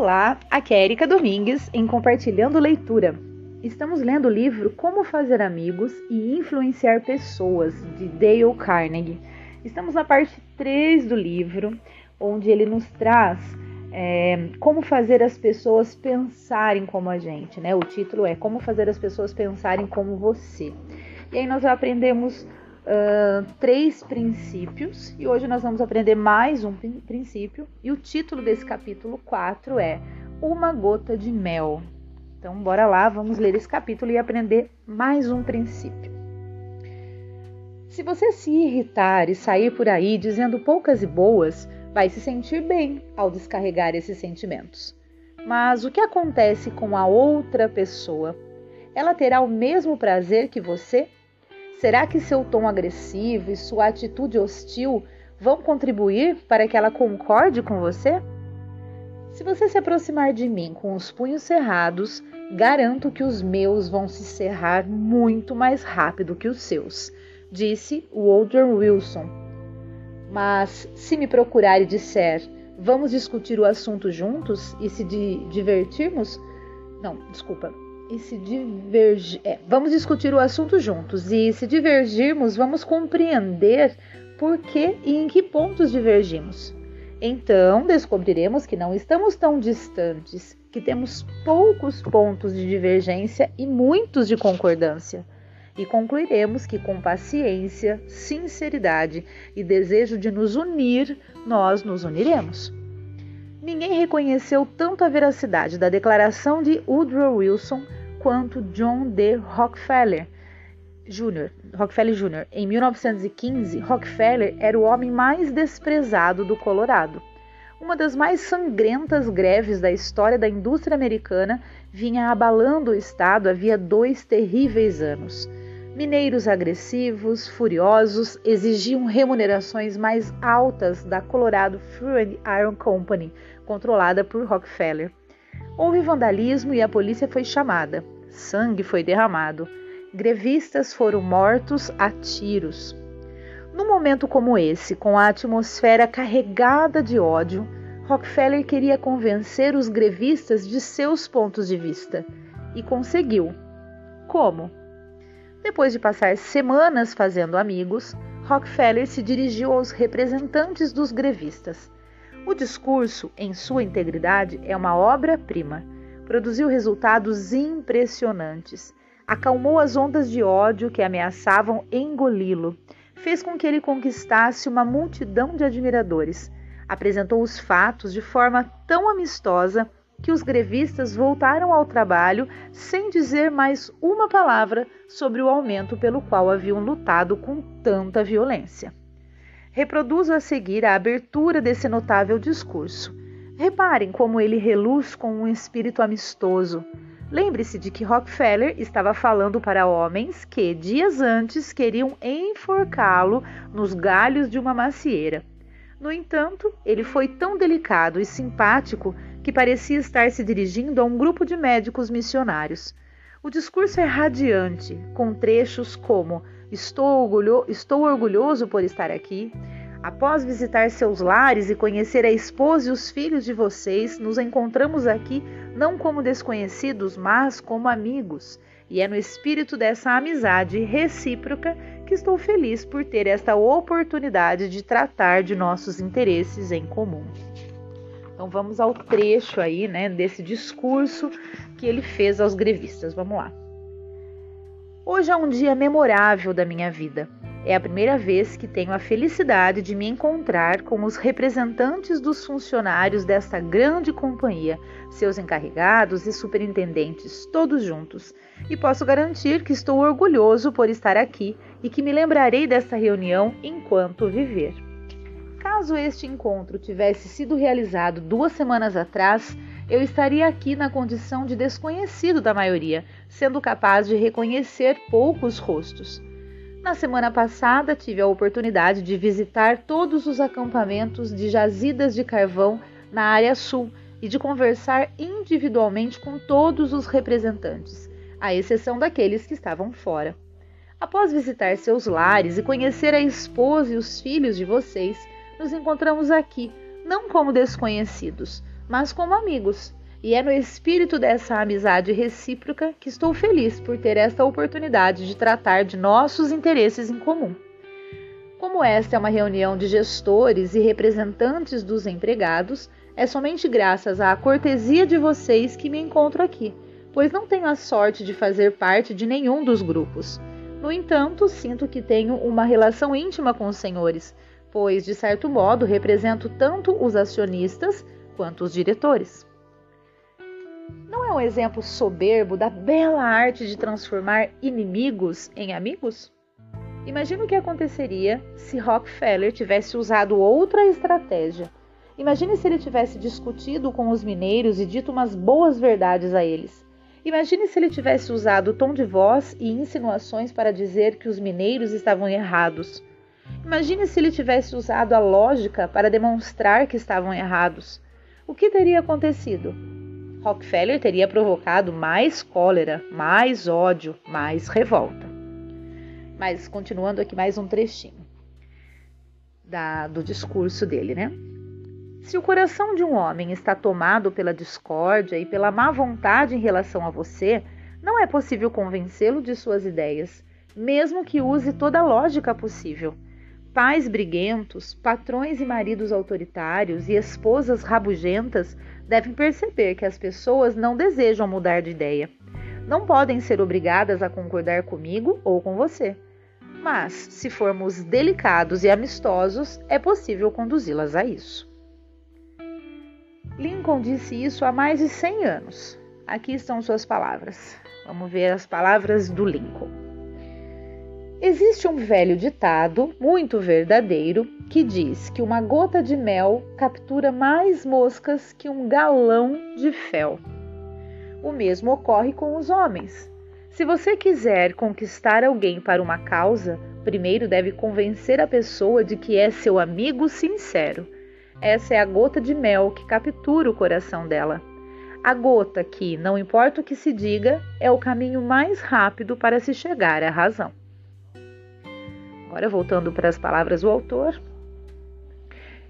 Olá, aqui é Erika Domingues em Compartilhando Leitura. Estamos lendo o livro Como Fazer Amigos e Influenciar Pessoas, de Dale Carnegie. Estamos na parte 3 do livro, onde ele nos traz é, como fazer as pessoas pensarem como a gente, né? O título é Como Fazer as Pessoas Pensarem como Você. E aí nós aprendemos uh, três princípios e hoje nós vamos aprender mais um princípio. E o título desse capítulo 4 é Uma Gota de Mel. Então, bora lá, vamos ler esse capítulo e aprender mais um princípio. Se você se irritar e sair por aí dizendo poucas e boas, vai se sentir bem ao descarregar esses sentimentos. Mas o que acontece com a outra pessoa? Ela terá o mesmo prazer que você? Será que seu tom agressivo e sua atitude hostil vão contribuir para que ela concorde com você? Se você se aproximar de mim com os punhos cerrados, garanto que os meus vão se cerrar muito mais rápido que os seus, disse Woodrow Wilson. Mas se me procurar e disser, vamos discutir o assunto juntos e se di divertirmos? Não, desculpa e se divergir. É, vamos discutir o assunto juntos e se divergirmos, vamos compreender por que e em que pontos divergimos. Então descobriremos que não estamos tão distantes, que temos poucos pontos de divergência e muitos de concordância. E concluiremos que, com paciência, sinceridade e desejo de nos unir, nós nos uniremos. Ninguém reconheceu tanto a veracidade da declaração de Woodrow Wilson quanto John D. Rockefeller Jr. Rockefeller Jr. Em 1915, Rockefeller era o homem mais desprezado do Colorado. Uma das mais sangrentas greves da história da indústria americana vinha abalando o estado havia dois terríveis anos. Mineiros agressivos, furiosos, exigiam remunerações mais altas da Colorado Fuel Iron Company, controlada por Rockefeller. Houve vandalismo e a polícia foi chamada. Sangue foi derramado. Grevistas foram mortos a tiros. Num momento como esse, com a atmosfera carregada de ódio, Rockefeller queria convencer os grevistas de seus pontos de vista. E conseguiu. Como? Depois de passar semanas fazendo amigos, Rockefeller se dirigiu aos representantes dos grevistas. O discurso, em sua integridade, é uma obra-prima. Produziu resultados impressionantes. Acalmou as ondas de ódio que ameaçavam engoli-lo. Fez com que ele conquistasse uma multidão de admiradores. Apresentou os fatos de forma tão amistosa que os grevistas voltaram ao trabalho sem dizer mais uma palavra sobre o aumento pelo qual haviam lutado com tanta violência. Reproduzo a seguir a abertura desse notável discurso. Reparem como ele reluz com um espírito amistoso. Lembre-se de que Rockefeller estava falando para homens que, dias antes, queriam enforcá-lo nos galhos de uma macieira. No entanto, ele foi tão delicado e simpático que parecia estar se dirigindo a um grupo de médicos missionários. O discurso é radiante, com trechos como Estou, orgulho, estou orgulhoso por estar aqui. Após visitar seus lares e conhecer a esposa e os filhos de vocês, nos encontramos aqui não como desconhecidos, mas como amigos. E é no espírito dessa amizade recíproca que estou feliz por ter esta oportunidade de tratar de nossos interesses em comum. Então vamos ao trecho aí, né, desse discurso que ele fez aos grevistas. Vamos lá. Hoje é um dia memorável da minha vida. É a primeira vez que tenho a felicidade de me encontrar com os representantes dos funcionários desta grande companhia, seus encarregados e superintendentes, todos juntos. E posso garantir que estou orgulhoso por estar aqui e que me lembrarei desta reunião enquanto viver. Caso este encontro tivesse sido realizado duas semanas atrás, eu estaria aqui na condição de desconhecido da maioria, sendo capaz de reconhecer poucos rostos. Na semana passada, tive a oportunidade de visitar todos os acampamentos de jazidas de carvão na área sul e de conversar individualmente com todos os representantes, à exceção daqueles que estavam fora. Após visitar seus lares e conhecer a esposa e os filhos de vocês, nos encontramos aqui, não como desconhecidos, mas como amigos. E é no espírito dessa amizade recíproca que estou feliz por ter esta oportunidade de tratar de nossos interesses em comum. Como esta é uma reunião de gestores e representantes dos empregados, é somente graças à cortesia de vocês que me encontro aqui, pois não tenho a sorte de fazer parte de nenhum dos grupos. No entanto, sinto que tenho uma relação íntima com os senhores, pois, de certo modo, represento tanto os acionistas quanto os diretores. Não é um exemplo soberbo da bela arte de transformar inimigos em amigos? Imagina o que aconteceria se Rockefeller tivesse usado outra estratégia. Imagine se ele tivesse discutido com os mineiros e dito umas boas verdades a eles. Imagine se ele tivesse usado tom de voz e insinuações para dizer que os mineiros estavam errados. Imagine se ele tivesse usado a lógica para demonstrar que estavam errados. O que teria acontecido? Rockefeller teria provocado mais cólera, mais ódio, mais revolta. Mas continuando aqui mais um trechinho da, do discurso dele, né? Se o coração de um homem está tomado pela discórdia e pela má vontade em relação a você, não é possível convencê-lo de suas ideias, mesmo que use toda a lógica possível. Pais briguentos, patrões e maridos autoritários e esposas rabugentas devem perceber que as pessoas não desejam mudar de ideia. Não podem ser obrigadas a concordar comigo ou com você. Mas, se formos delicados e amistosos, é possível conduzi-las a isso. Lincoln disse isso há mais de 100 anos. Aqui estão suas palavras. Vamos ver as palavras do Lincoln. Existe um velho ditado, muito verdadeiro, que diz que uma gota de mel captura mais moscas que um galão de fel. O mesmo ocorre com os homens. Se você quiser conquistar alguém para uma causa, primeiro deve convencer a pessoa de que é seu amigo sincero essa é a gota de mel que captura o coração dela. A gota que, não importa o que se diga, é o caminho mais rápido para se chegar à razão. Agora, voltando para as palavras do autor.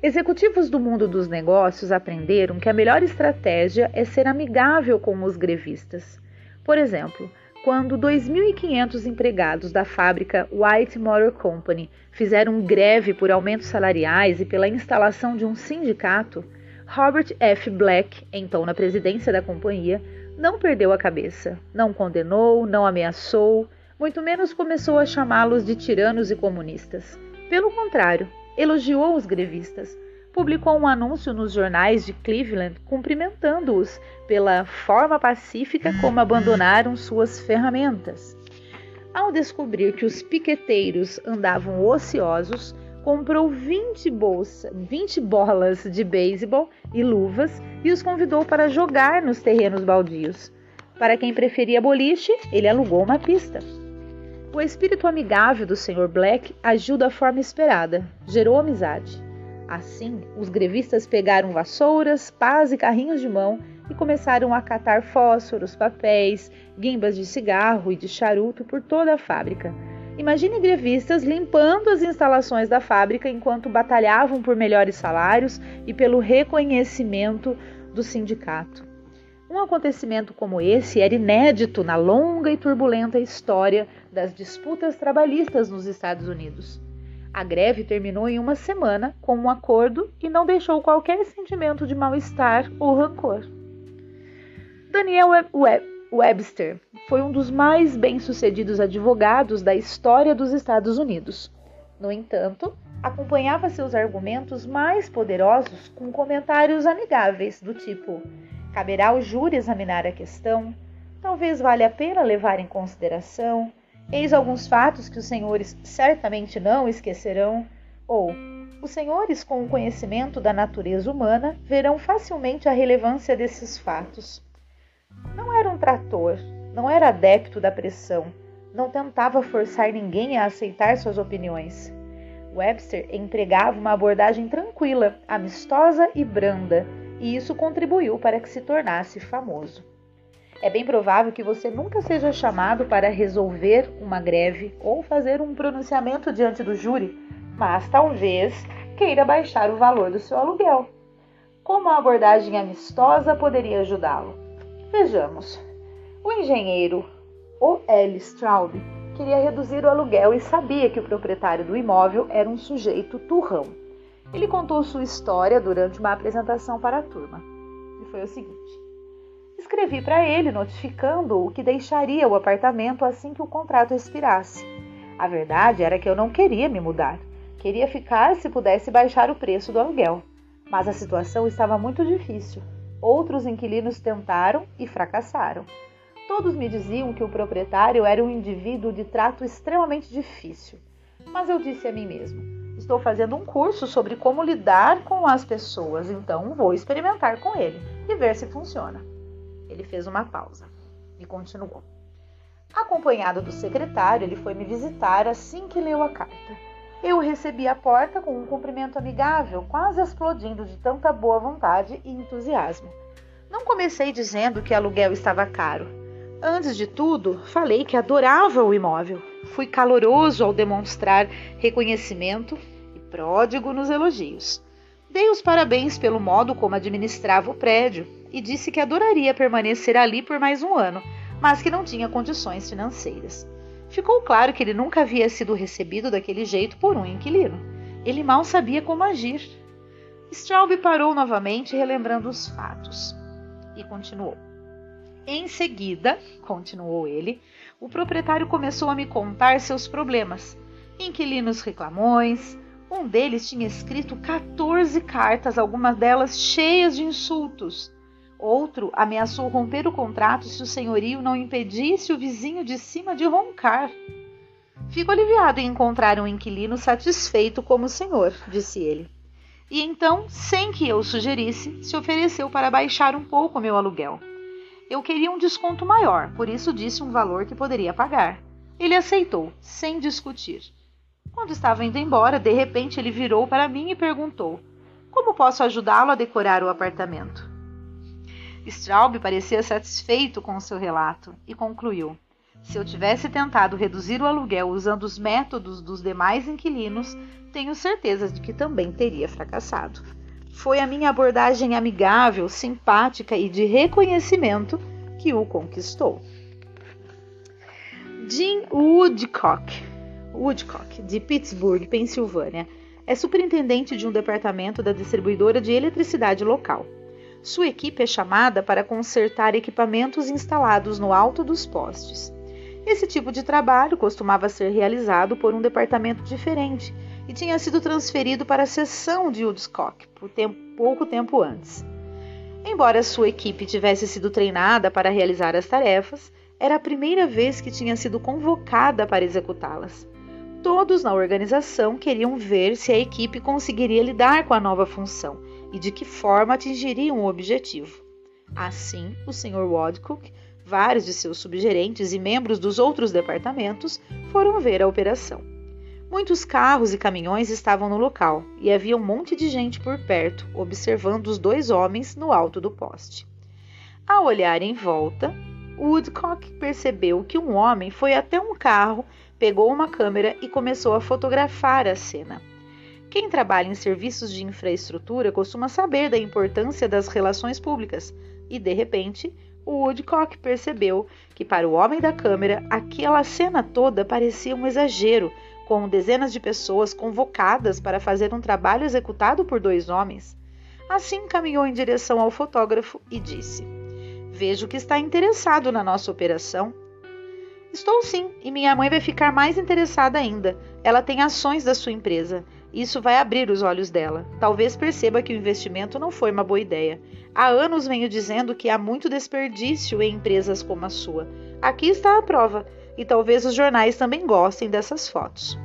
Executivos do mundo dos negócios aprenderam que a melhor estratégia é ser amigável com os grevistas. Por exemplo, quando 2.500 empregados da fábrica White Motor Company fizeram greve por aumentos salariais e pela instalação de um sindicato, Robert F. Black, então na presidência da companhia, não perdeu a cabeça, não condenou, não ameaçou, muito menos começou a chamá-los de tiranos e comunistas. Pelo contrário, elogiou os grevistas, publicou um anúncio nos jornais de Cleveland cumprimentando-os pela forma pacífica como abandonaram suas ferramentas. Ao descobrir que os piqueteiros andavam ociosos, comprou 20, bolsa, 20 bolas de beisebol e luvas e os convidou para jogar nos terrenos baldios. Para quem preferia boliche, ele alugou uma pista. O espírito amigável do Sr. Black agiu da forma esperada, gerou amizade. Assim, os grevistas pegaram vassouras, pás e carrinhos de mão e começaram a catar fósforos, papéis, guimbas de cigarro e de charuto por toda a fábrica. Imagine grevistas limpando as instalações da fábrica enquanto batalhavam por melhores salários e pelo reconhecimento do sindicato. Um acontecimento como esse era inédito na longa e turbulenta história das disputas trabalhistas nos Estados Unidos. A greve terminou em uma semana com um acordo e não deixou qualquer sentimento de mal-estar ou rancor. Daniel Webster foi um dos mais bem-sucedidos advogados da história dos Estados Unidos. No entanto, acompanhava seus argumentos mais poderosos com comentários amigáveis do tipo: caberá ao júri examinar a questão, talvez valha a pena levar em consideração, Eis alguns fatos que os senhores certamente não esquecerão, ou os senhores, com o conhecimento da natureza humana, verão facilmente a relevância desses fatos. Não era um trator, não era adepto da pressão, não tentava forçar ninguém a aceitar suas opiniões. Webster empregava uma abordagem tranquila, amistosa e branda, e isso contribuiu para que se tornasse famoso. É bem provável que você nunca seja chamado para resolver uma greve ou fazer um pronunciamento diante do júri, mas talvez queira baixar o valor do seu aluguel. Como a abordagem amistosa poderia ajudá-lo? Vejamos. O engenheiro O. L. Straub queria reduzir o aluguel e sabia que o proprietário do imóvel era um sujeito turrão. Ele contou sua história durante uma apresentação para a turma. E foi o seguinte: Escrevi para ele notificando-o que deixaria o apartamento assim que o contrato expirasse. A verdade era que eu não queria me mudar. Queria ficar se pudesse baixar o preço do aluguel. Mas a situação estava muito difícil. Outros inquilinos tentaram e fracassaram. Todos me diziam que o proprietário era um indivíduo de trato extremamente difícil. Mas eu disse a mim mesmo: estou fazendo um curso sobre como lidar com as pessoas, então vou experimentar com ele e ver se funciona. Ele fez uma pausa e continuou. Acompanhado do secretário, ele foi me visitar assim que leu a carta. Eu recebi à porta com um cumprimento amigável, quase explodindo de tanta boa vontade e entusiasmo. Não comecei dizendo que aluguel estava caro. Antes de tudo, falei que adorava o imóvel. Fui caloroso ao demonstrar reconhecimento e pródigo nos elogios. Dei os parabéns pelo modo como administrava o prédio e disse que adoraria permanecer ali por mais um ano, mas que não tinha condições financeiras. Ficou claro que ele nunca havia sido recebido daquele jeito por um inquilino. Ele mal sabia como agir. Straub parou novamente, relembrando os fatos, e continuou. Em seguida, continuou ele, o proprietário começou a me contar seus problemas. Inquilinos reclamões, um deles tinha escrito 14 cartas, algumas delas cheias de insultos. Outro ameaçou romper o contrato se o senhorio não impedisse o vizinho de cima de roncar. Fico aliviado em encontrar um inquilino satisfeito como o senhor, disse ele. E então, sem que eu sugerisse, se ofereceu para baixar um pouco meu aluguel. Eu queria um desconto maior, por isso disse um valor que poderia pagar. Ele aceitou, sem discutir. Quando estava indo embora, de repente ele virou para mim e perguntou: Como posso ajudá-lo a decorar o apartamento? Straub parecia satisfeito com o seu relato e concluiu: Se eu tivesse tentado reduzir o aluguel usando os métodos dos demais inquilinos, tenho certeza de que também teria fracassado. Foi a minha abordagem amigável, simpática e de reconhecimento que o conquistou. Jim Woodcock Woodcock, de Pittsburgh, Pensilvânia, é superintendente de um departamento da distribuidora de eletricidade local. Sua equipe é chamada para consertar equipamentos instalados no alto dos postes. Esse tipo de trabalho costumava ser realizado por um departamento diferente e tinha sido transferido para a seção de Woodcock por tempo, pouco tempo antes. Embora sua equipe tivesse sido treinada para realizar as tarefas, era a primeira vez que tinha sido convocada para executá-las. Todos na organização queriam ver se a equipe conseguiria lidar com a nova função e de que forma atingiriam o objetivo. Assim, o Sr. Wadcock, vários de seus subgerentes e membros dos outros departamentos foram ver a operação. Muitos carros e caminhões estavam no local e havia um monte de gente por perto, observando os dois homens no alto do poste. Ao olhar em volta, Woodcock percebeu que um homem foi até um carro pegou uma câmera e começou a fotografar a cena. Quem trabalha em serviços de infraestrutura costuma saber da importância das relações públicas, e de repente, o Woodcock percebeu que para o homem da câmera aquela cena toda parecia um exagero, com dezenas de pessoas convocadas para fazer um trabalho executado por dois homens. Assim caminhou em direção ao fotógrafo e disse: Vejo que está interessado na nossa operação Estou sim, e minha mãe vai ficar mais interessada ainda. Ela tem ações da sua empresa. Isso vai abrir os olhos dela. Talvez perceba que o investimento não foi uma boa ideia. Há anos venho dizendo que há muito desperdício em empresas como a sua. Aqui está a prova, e talvez os jornais também gostem dessas fotos.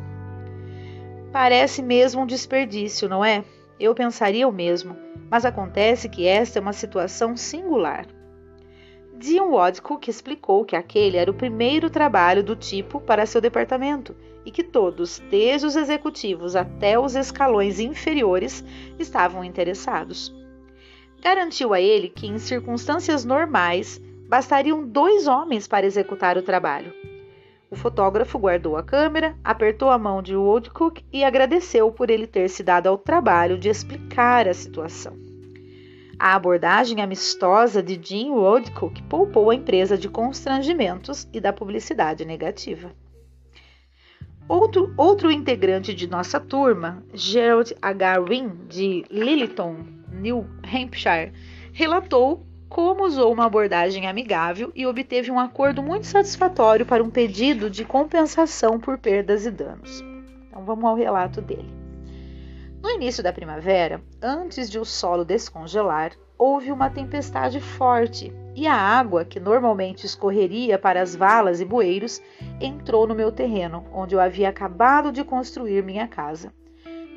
Parece mesmo um desperdício, não é? Eu pensaria o mesmo, mas acontece que esta é uma situação singular. Dion Wodcock explicou que aquele era o primeiro trabalho do tipo para seu departamento e que todos, desde os executivos até os escalões inferiores, estavam interessados. Garantiu a ele que, em circunstâncias normais, bastariam dois homens para executar o trabalho. O fotógrafo guardou a câmera, apertou a mão de Woodcock e agradeceu por ele ter se dado ao trabalho de explicar a situação. A abordagem amistosa de Jim Woodcock poupou a empresa de constrangimentos e da publicidade negativa. Outro, outro integrante de nossa turma, Gerald H. Wynne, de Lilliton, New Hampshire, relatou como usou uma abordagem amigável e obteve um acordo muito satisfatório para um pedido de compensação por perdas e danos. Então vamos ao relato dele. No início da primavera, antes de o solo descongelar, houve uma tempestade forte e a água, que normalmente escorreria para as valas e bueiros, entrou no meu terreno, onde eu havia acabado de construir minha casa.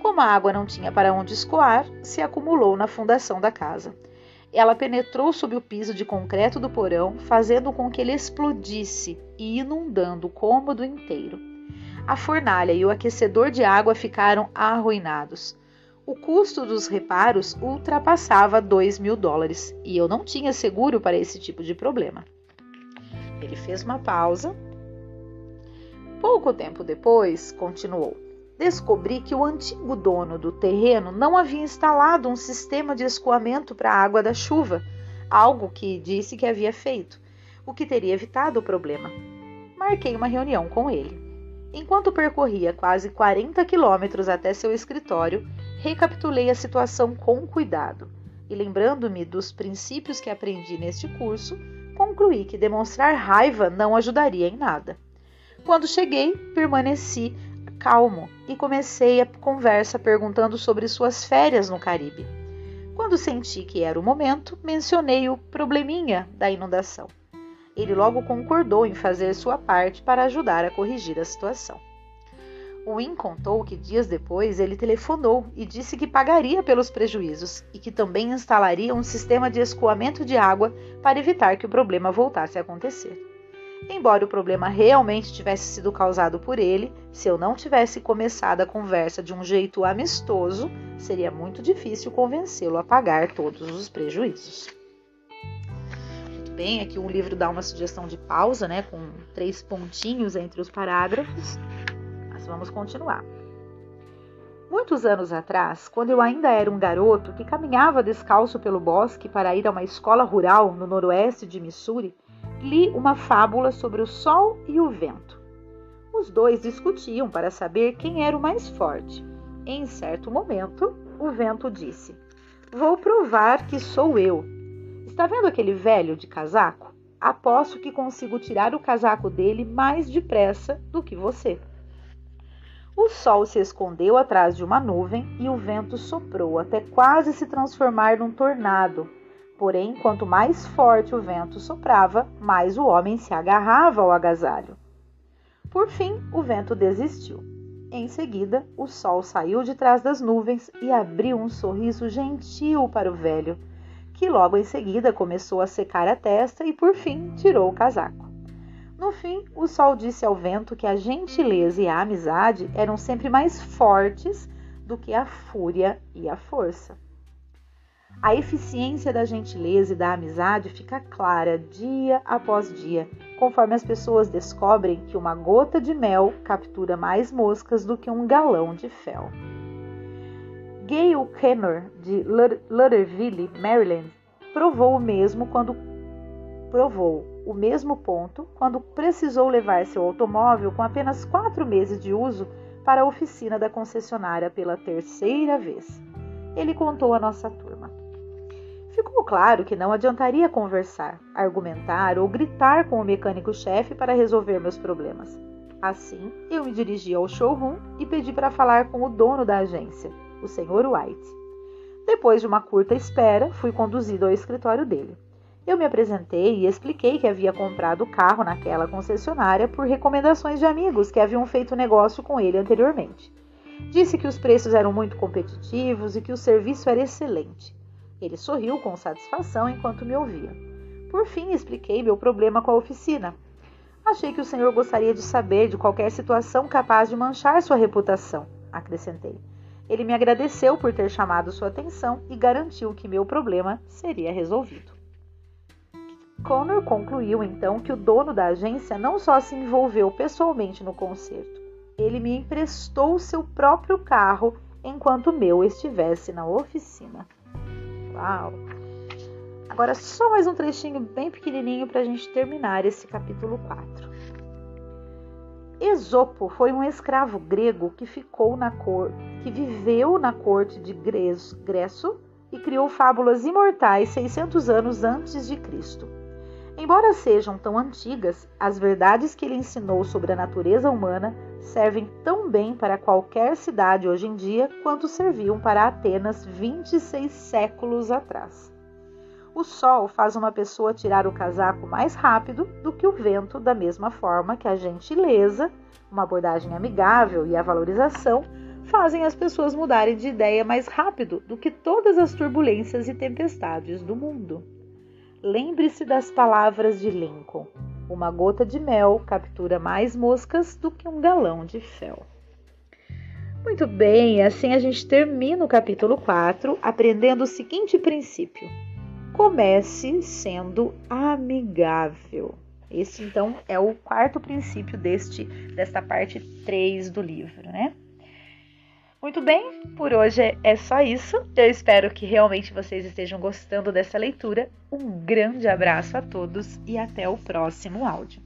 Como a água não tinha para onde escoar, se acumulou na fundação da casa. Ela penetrou sob o piso de concreto do porão, fazendo com que ele explodisse e inundando o cômodo inteiro. A fornalha e o aquecedor de água ficaram arruinados. O custo dos reparos ultrapassava 2 mil dólares e eu não tinha seguro para esse tipo de problema. Ele fez uma pausa. Pouco tempo depois, continuou: Descobri que o antigo dono do terreno não havia instalado um sistema de escoamento para a água da chuva, algo que disse que havia feito, o que teria evitado o problema. Marquei uma reunião com ele. Enquanto percorria quase 40 quilômetros até seu escritório, recapitulei a situação com cuidado e, lembrando-me dos princípios que aprendi neste curso, concluí que demonstrar raiva não ajudaria em nada. Quando cheguei, permaneci calmo e comecei a conversa perguntando sobre suas férias no Caribe. Quando senti que era o momento, mencionei o probleminha da inundação. Ele logo concordou em fazer sua parte para ajudar a corrigir a situação. Win contou que dias depois ele telefonou e disse que pagaria pelos prejuízos e que também instalaria um sistema de escoamento de água para evitar que o problema voltasse a acontecer. Embora o problema realmente tivesse sido causado por ele, se eu não tivesse começado a conversa de um jeito amistoso, seria muito difícil convencê-lo a pagar todos os prejuízos bem. Aqui o livro dá uma sugestão de pausa, né, com três pontinhos entre os parágrafos. Mas vamos continuar. Muitos anos atrás, quando eu ainda era um garoto que caminhava descalço pelo bosque para ir a uma escola rural no noroeste de Missouri, li uma fábula sobre o sol e o vento. Os dois discutiam para saber quem era o mais forte. Em certo momento, o vento disse: Vou provar que sou eu. Está vendo aquele velho de casaco? Aposto que consigo tirar o casaco dele mais depressa do que você. O sol se escondeu atrás de uma nuvem e o vento soprou até quase se transformar num tornado. Porém, quanto mais forte o vento soprava, mais o homem se agarrava ao agasalho. Por fim, o vento desistiu. Em seguida, o sol saiu de trás das nuvens e abriu um sorriso gentil para o velho que logo em seguida começou a secar a testa e por fim tirou o casaco. No fim, o sol disse ao vento que a gentileza e a amizade eram sempre mais fortes do que a fúria e a força. A eficiência da gentileza e da amizade fica clara dia após dia, conforme as pessoas descobrem que uma gota de mel captura mais moscas do que um galão de fel. Gail Kenner, de Lauderdale, Maryland, provou o mesmo quando provou o mesmo ponto quando precisou levar seu automóvel com apenas quatro meses de uso para a oficina da concessionária pela terceira vez. Ele contou à nossa turma. Ficou claro que não adiantaria conversar, argumentar ou gritar com o mecânico-chefe para resolver meus problemas. Assim, eu me dirigi ao showroom e pedi para falar com o dono da agência, o Sr. White. Depois de uma curta espera, fui conduzido ao escritório dele. Eu me apresentei e expliquei que havia comprado o carro naquela concessionária por recomendações de amigos que haviam feito negócio com ele anteriormente. Disse que os preços eram muito competitivos e que o serviço era excelente. Ele sorriu com satisfação enquanto me ouvia. Por fim, expliquei meu problema com a oficina. Achei que o senhor gostaria de saber de qualquer situação capaz de manchar sua reputação, acrescentei. Ele me agradeceu por ter chamado sua atenção e garantiu que meu problema seria resolvido. Connor concluiu então que o dono da agência não só se envolveu pessoalmente no concerto, ele me emprestou seu próprio carro enquanto o meu estivesse na oficina. Agora, só mais um trechinho bem pequenininho para a gente terminar esse capítulo 4. Esopo foi um escravo grego que ficou na cor, que viveu na corte de Gresso e criou fábulas imortais 600 anos antes de Cristo. Embora sejam tão antigas, as verdades que ele ensinou sobre a natureza humana servem tão bem para qualquer cidade hoje em dia quanto serviam para Atenas 26 séculos atrás. O sol faz uma pessoa tirar o casaco mais rápido do que o vento, da mesma forma que a gentileza, uma abordagem amigável e a valorização fazem as pessoas mudarem de ideia mais rápido do que todas as turbulências e tempestades do mundo. Lembre-se das palavras de Lincoln: uma gota de mel captura mais moscas do que um galão de fel. Muito bem, assim a gente termina o capítulo 4 aprendendo o seguinte princípio: comece sendo amigável. Esse então é o quarto princípio deste desta parte 3 do livro, né? Muito bem, por hoje é só isso. Eu espero que realmente vocês estejam gostando dessa leitura. Um grande abraço a todos e até o próximo áudio.